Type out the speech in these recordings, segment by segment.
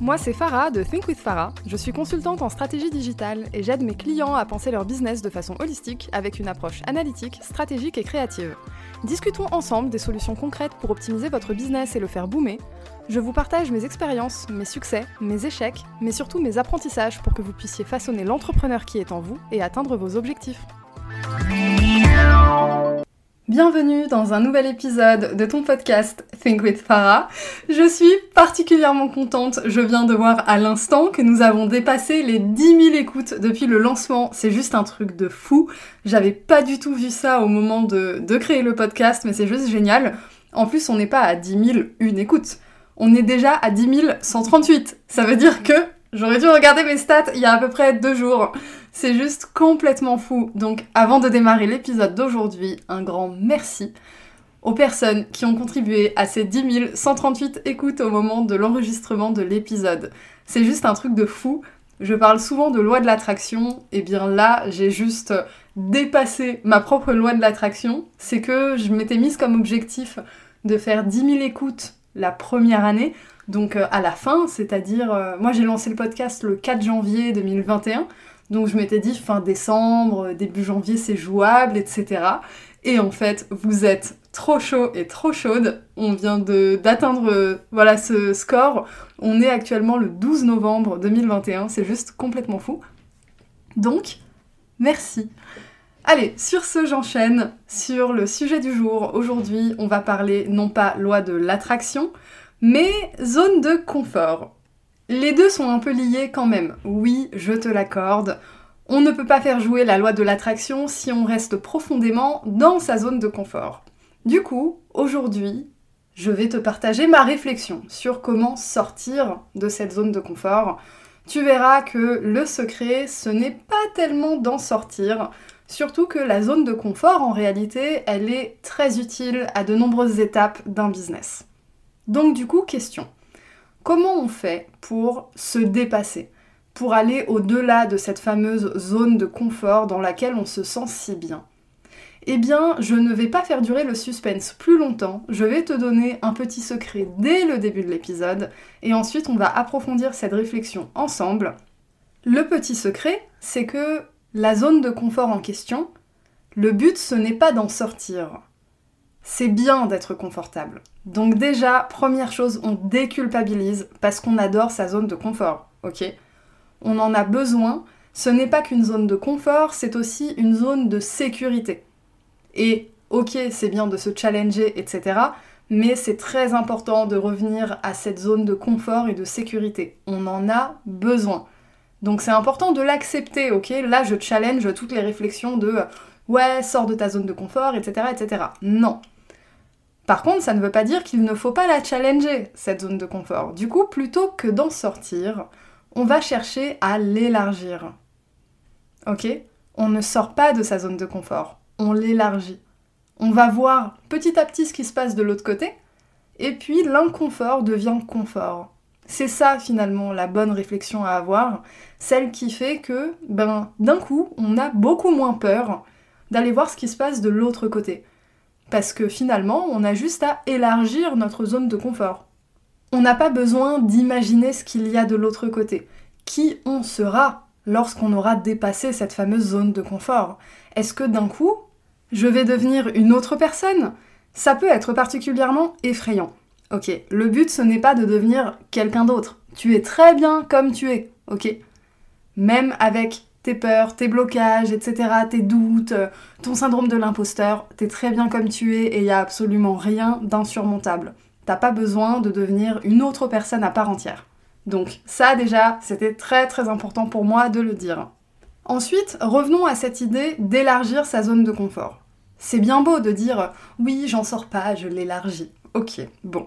Moi c'est Farah de Think with Farah. Je suis consultante en stratégie digitale et j'aide mes clients à penser leur business de façon holistique avec une approche analytique, stratégique et créative. Discutons ensemble des solutions concrètes pour optimiser votre business et le faire boomer. Je vous partage mes expériences, mes succès, mes échecs, mais surtout mes apprentissages pour que vous puissiez façonner l'entrepreneur qui est en vous et atteindre vos objectifs. Bienvenue dans un nouvel épisode de ton podcast Think with Farah. Je suis particulièrement contente, je viens de voir à l'instant que nous avons dépassé les 10 000 écoutes depuis le lancement. C'est juste un truc de fou. J'avais pas du tout vu ça au moment de, créer le podcast, mais c'est juste génial. En plus, on n'est pas à 10 000 une écoute. On est déjà à 10 138. Ça veut dire que j'aurais dû regarder mes stats il y a à peu près deux jours. C'est juste complètement fou. Donc avant de démarrer l'épisode d'aujourd'hui, un grand merci aux personnes qui ont contribué à ces 10 138 écoutes au moment de l'enregistrement de l'épisode. C'est juste un truc de fou. Je parle souvent de loi de l'attraction, et bien là, j'ai juste dépassé ma propre loi de l'attraction. C'est que je m'étais mise comme objectif de faire 10 000 écoutes la première année, donc euh, à la fin, c'est-à-dire, euh, moi j'ai lancé le podcast le 4 janvier 2021, donc je m'étais dit fin décembre, début janvier c'est jouable, etc. Et en fait, vous êtes trop chaud et trop chaude. On vient d'atteindre euh, voilà ce score. On est actuellement le 12 novembre 2021, c'est juste complètement fou. Donc, merci. Allez, sur ce, j'enchaîne sur le sujet du jour. Aujourd'hui, on va parler non pas loi de l'attraction, mais zone de confort. Les deux sont un peu liés quand même. Oui, je te l'accorde. On ne peut pas faire jouer la loi de l'attraction si on reste profondément dans sa zone de confort. Du coup, aujourd'hui, je vais te partager ma réflexion sur comment sortir de cette zone de confort. Tu verras que le secret, ce n'est pas tellement d'en sortir, surtout que la zone de confort, en réalité, elle est très utile à de nombreuses étapes d'un business. Donc du coup, question. Comment on fait pour se dépasser pour aller au-delà de cette fameuse zone de confort dans laquelle on se sent si bien? Eh bien, je ne vais pas faire durer le suspense plus longtemps, je vais te donner un petit secret dès le début de l'épisode, et ensuite on va approfondir cette réflexion ensemble. Le petit secret, c'est que la zone de confort en question, le but ce n'est pas d'en sortir. C'est bien d'être confortable. Donc déjà, première chose, on déculpabilise parce qu'on adore sa zone de confort, ok? On en a besoin. Ce n'est pas qu'une zone de confort, c'est aussi une zone de sécurité. Et ok, c'est bien de se challenger, etc. Mais c'est très important de revenir à cette zone de confort et de sécurité. On en a besoin. Donc c'est important de l'accepter, ok? Là, je challenge toutes les réflexions de ouais, sors de ta zone de confort, etc., etc. Non, par contre, ça ne veut pas dire qu'il ne faut pas la challenger, cette zone de confort. Du coup, plutôt que d'en sortir, on va chercher à l'élargir. Ok? On ne sort pas de sa zone de confort, on l'élargit. On va voir petit à petit ce qui se passe de l'autre côté, et puis l'inconfort devient confort. C'est ça finalement la bonne réflexion à avoir, celle qui fait que, ben, d'un coup, on a beaucoup moins peur d'aller voir ce qui se passe de l'autre côté parce que finalement, on a juste à élargir notre zone de confort. On n'a pas besoin d'imaginer ce qu'il y a de l'autre côté. Qui on sera lorsqu'on aura dépassé cette fameuse zone de confort? Est-ce que d'un coup, je vais devenir une autre personne? Ça peut être particulièrement effrayant. Ok, le but ce n'est pas de devenir quelqu'un d'autre. Tu es très bien comme tu es, ok? Même avec tes peurs, tes blocages, etc., tes doutes, euh, ton syndrome de l'imposteur, t'es très bien comme tu es et il n'y a absolument rien d'insurmontable. T'as pas besoin de devenir une autre personne à part entière. Donc ça déjà, c'était très très important pour moi de le dire. Ensuite, revenons à cette idée d'élargir sa zone de confort. C'est bien beau de dire oui, j'en sors pas, je l'élargis. Ok, bon.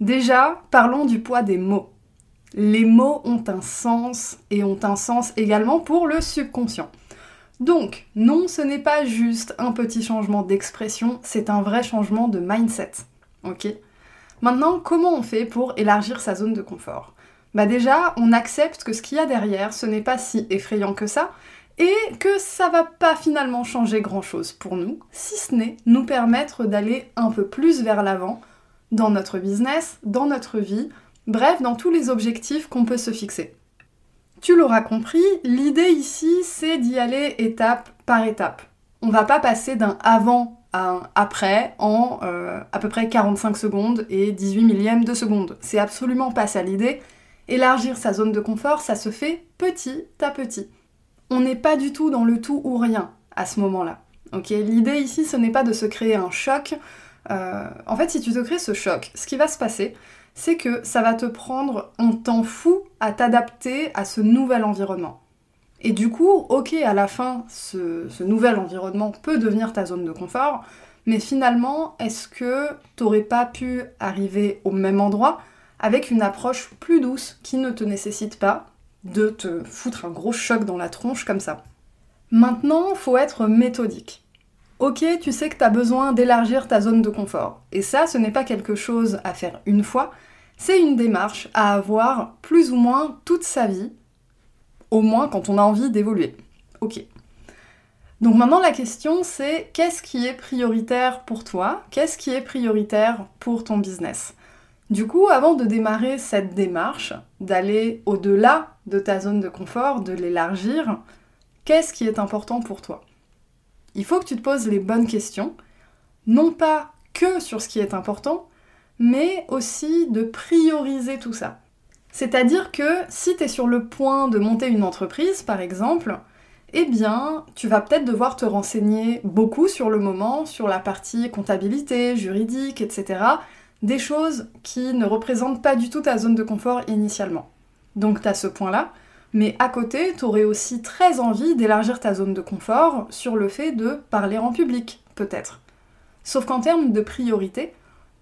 Déjà, parlons du poids des mots les mots ont un sens et ont un sens également pour le subconscient. Donc, non, ce n'est pas juste un petit changement d'expression, c'est un vrai changement de mindset. Ok? Maintenant, comment on fait pour élargir sa zone de confort? Bah déjà, on accepte que ce qu'il y a derrière, ce n'est pas si effrayant que ça, et que ça va pas finalement changer grand chose pour nous, si ce n'est nous permettre d'aller un peu plus vers l'avant dans notre business, dans notre vie, Bref, dans tous les objectifs qu'on peut se fixer. Tu l'auras compris, l'idée ici, c'est d'y aller étape par étape. On va pas passer d'un avant à un après en euh, à peu près 45 secondes et 18 millièmes de seconde. C'est absolument pas ça l'idée. Élargir sa zone de confort, ça se fait petit à petit. On n'est pas du tout dans le tout ou rien à ce moment-là. Ok, l'idée ici, ce n'est pas de se créer un choc. Euh, en fait, si tu te crées ce choc, ce qui va se passer, c'est que ça va te prendre un temps fou à t'adapter à ce nouvel environnement. Et du coup, ok, à la fin, ce, nouvel environnement peut devenir ta zone de confort, mais finalement, est-ce que t'aurais pas pu arriver au même endroit avec une approche plus douce qui ne te nécessite pas de te foutre un gros choc dans la tronche comme ça? Maintenant, faut être méthodique. Ok, tu sais que tu as besoin d'élargir ta zone de confort. Et ça, ce n'est pas quelque chose à faire une fois, c'est une démarche à avoir plus ou moins toute sa vie, au moins quand on a envie d'évoluer. Ok. Donc maintenant la question c'est qu'est-ce qui est prioritaire pour toi? Qu'est-ce qui est prioritaire pour ton business? Du coup, avant de démarrer cette démarche, d'aller au-delà de ta zone de confort, de l'élargir, qu'est-ce qui est important pour toi? Il faut que tu te poses les bonnes questions, non pas que sur ce qui est important, mais aussi de prioriser tout ça. C'est-à-dire que si tu es sur le point de monter une entreprise, par exemple, eh bien, tu vas peut-être devoir te renseigner beaucoup sur le moment, sur la partie comptabilité, juridique, etc. Des choses qui ne représentent pas du tout ta zone de confort initialement. Donc tu as ce point-là. Mais à côté, tu aurais aussi très envie d'élargir ta zone de confort sur le fait de parler en public, peut-être. Sauf qu'en termes de priorité,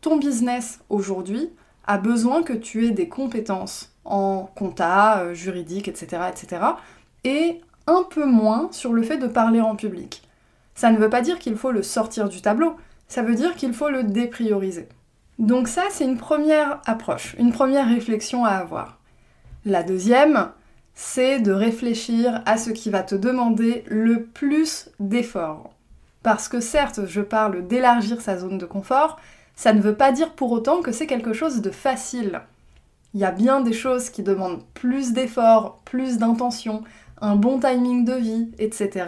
ton business aujourd'hui a besoin que tu aies des compétences en compta, euh, juridique, etc., etc., et un peu moins sur le fait de parler en public. Ça ne veut pas dire qu'il faut le sortir du tableau, ça veut dire qu'il faut le déprioriser. Donc ça, c'est une première approche, une première réflexion à avoir. La deuxième, c'est de réfléchir à ce qui va te demander le plus d'efforts. Parce que certes, je parle d'élargir sa zone de confort, ça ne veut pas dire pour autant que c'est quelque chose de facile. Il y a bien des choses qui demandent plus d'efforts, plus d'intention, un bon timing de vie, etc.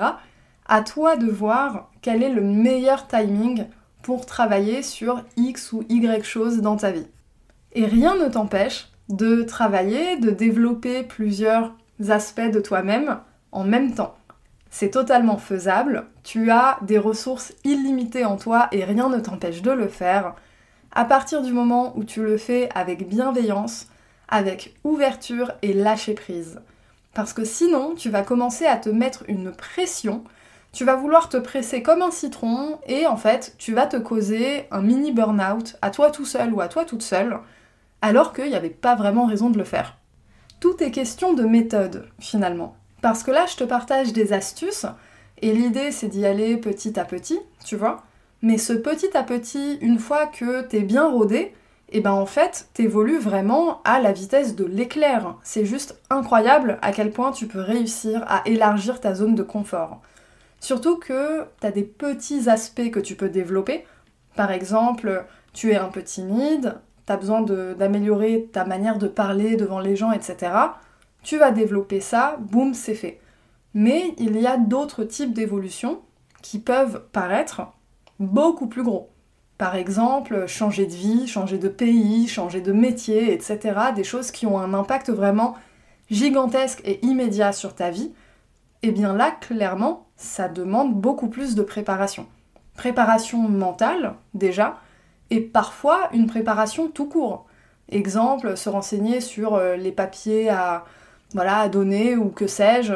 À toi de voir quel est le meilleur timing pour travailler sur X ou Y choses dans ta vie. Et rien ne t'empêche de travailler, de développer plusieurs aspects de toi-même en même temps. C'est totalement faisable, tu as des ressources illimitées en toi et rien ne t'empêche de le faire. À partir du moment où tu le fais avec bienveillance, avec ouverture et lâcher prise. Parce que sinon, tu vas commencer à te mettre une pression, tu vas vouloir te presser comme un citron et en fait, tu vas te causer un mini burn-out à toi tout seul ou à toi toute seule, alors qu'il n'y avait pas vraiment raison de le faire. Tout est question de méthode, finalement. Parce que là, je te partage des astuces, et l'idée, c'est d'y aller petit à petit, tu vois. Mais ce petit à petit, une fois que t'es bien rodé, et eh ben en fait, t'évolues vraiment à la vitesse de l'éclair. C'est juste incroyable à quel point tu peux réussir à élargir ta zone de confort. Surtout que t'as des petits aspects que tu peux développer. Par exemple, tu es un peu timide, tu besoin d'améliorer ta manière de parler devant les gens, etc. Tu vas développer ça, boum, c'est fait. Mais il y a d'autres types d'évolutions qui peuvent paraître beaucoup plus gros. Par exemple, changer de vie, changer de pays, changer de métier, etc. Des choses qui ont un impact vraiment gigantesque et immédiat sur ta vie. Et eh bien là, clairement, ça demande beaucoup plus de préparation. Préparation mentale, déjà, et parfois une préparation tout court. Exemple, se renseigner sur euh, les papiers à, voilà, à donner ou que sais-je.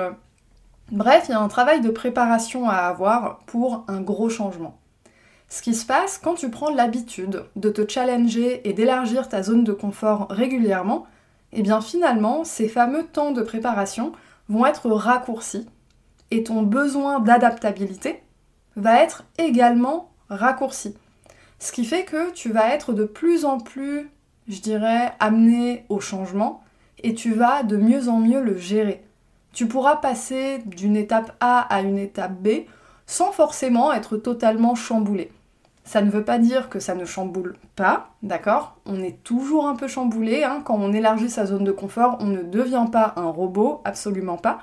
Bref, il y a un travail de préparation à avoir pour un gros changement. Ce qui se passe quand tu prends l'habitude de te challenger et d'élargir ta zone de confort régulièrement, et eh bien finalement, ces fameux temps de préparation vont être raccourcis et ton besoin d'adaptabilité va être également raccourci. Ce qui fait que tu vas être de plus en plus, je dirais, amené au changement et tu vas de mieux en mieux le gérer. Tu pourras passer d'une étape A à une étape B sans forcément être totalement chamboulé. Ça ne veut pas dire que ça ne chamboule pas, d'accord? On est toujours un peu chamboulé, hein. quand on élargit sa zone de confort, on ne devient pas un robot, absolument pas,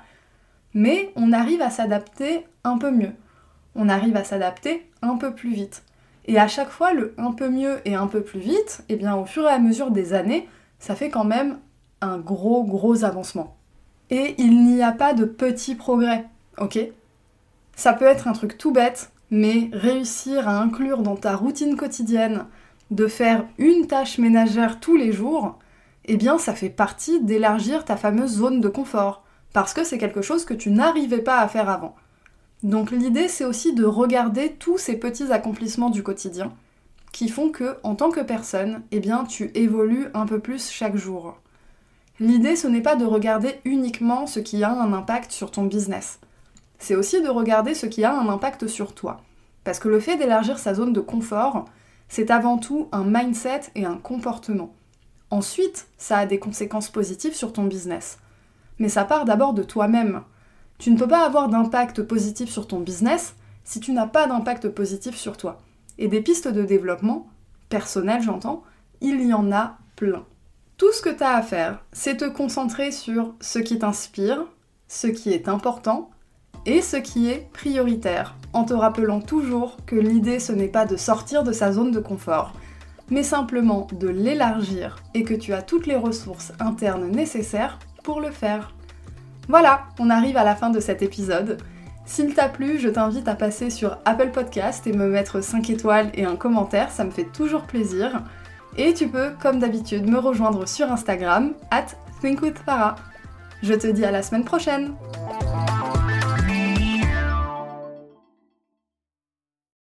mais on arrive à s'adapter un peu mieux. On arrive à s'adapter un peu plus vite. Et à chaque fois, le un peu mieux et un peu plus vite, eh bien au fur et à mesure des années, ça fait quand même un gros gros avancement. Et il n'y a pas de petits progrès, ok? Ça peut être un truc tout bête, mais réussir à inclure dans ta routine quotidienne de faire une tâche ménagère tous les jours, eh bien ça fait partie d'élargir ta fameuse zone de confort, parce que c'est quelque chose que tu n'arrivais pas à faire avant. Donc l'idée c'est aussi de regarder tous ces petits accomplissements du quotidien qui font que en tant que personne, eh bien tu évolues un peu plus chaque jour. L'idée ce n'est pas de regarder uniquement ce qui a un impact sur ton business c'est aussi de regarder ce qui a un impact sur toi. Parce que le fait d'élargir sa zone de confort, c'est avant tout un mindset et un comportement. Ensuite, ça a des conséquences positives sur ton business. Mais ça part d'abord de toi-même. Tu ne peux pas avoir d'impact positif sur ton business si tu n'as pas d'impact positif sur toi. Et des pistes de développement, personnel j'entends, il y en a plein. Tout ce que tu as à faire, c'est te concentrer sur ce qui t'inspire, ce qui est important, et ce qui est prioritaire, en te rappelant toujours que l'idée ce n'est pas de sortir de sa zone de confort, mais simplement de l'élargir et que tu as toutes les ressources internes nécessaires pour le faire. Voilà, on arrive à la fin de cet épisode. S'il t'a plu, je t'invite à passer sur Apple Podcast et me mettre 5 étoiles et un commentaire, ça me fait toujours plaisir. Et tu peux, comme d'habitude, me rejoindre sur Instagram, at thinkwithfarah. Je te dis à la semaine prochaine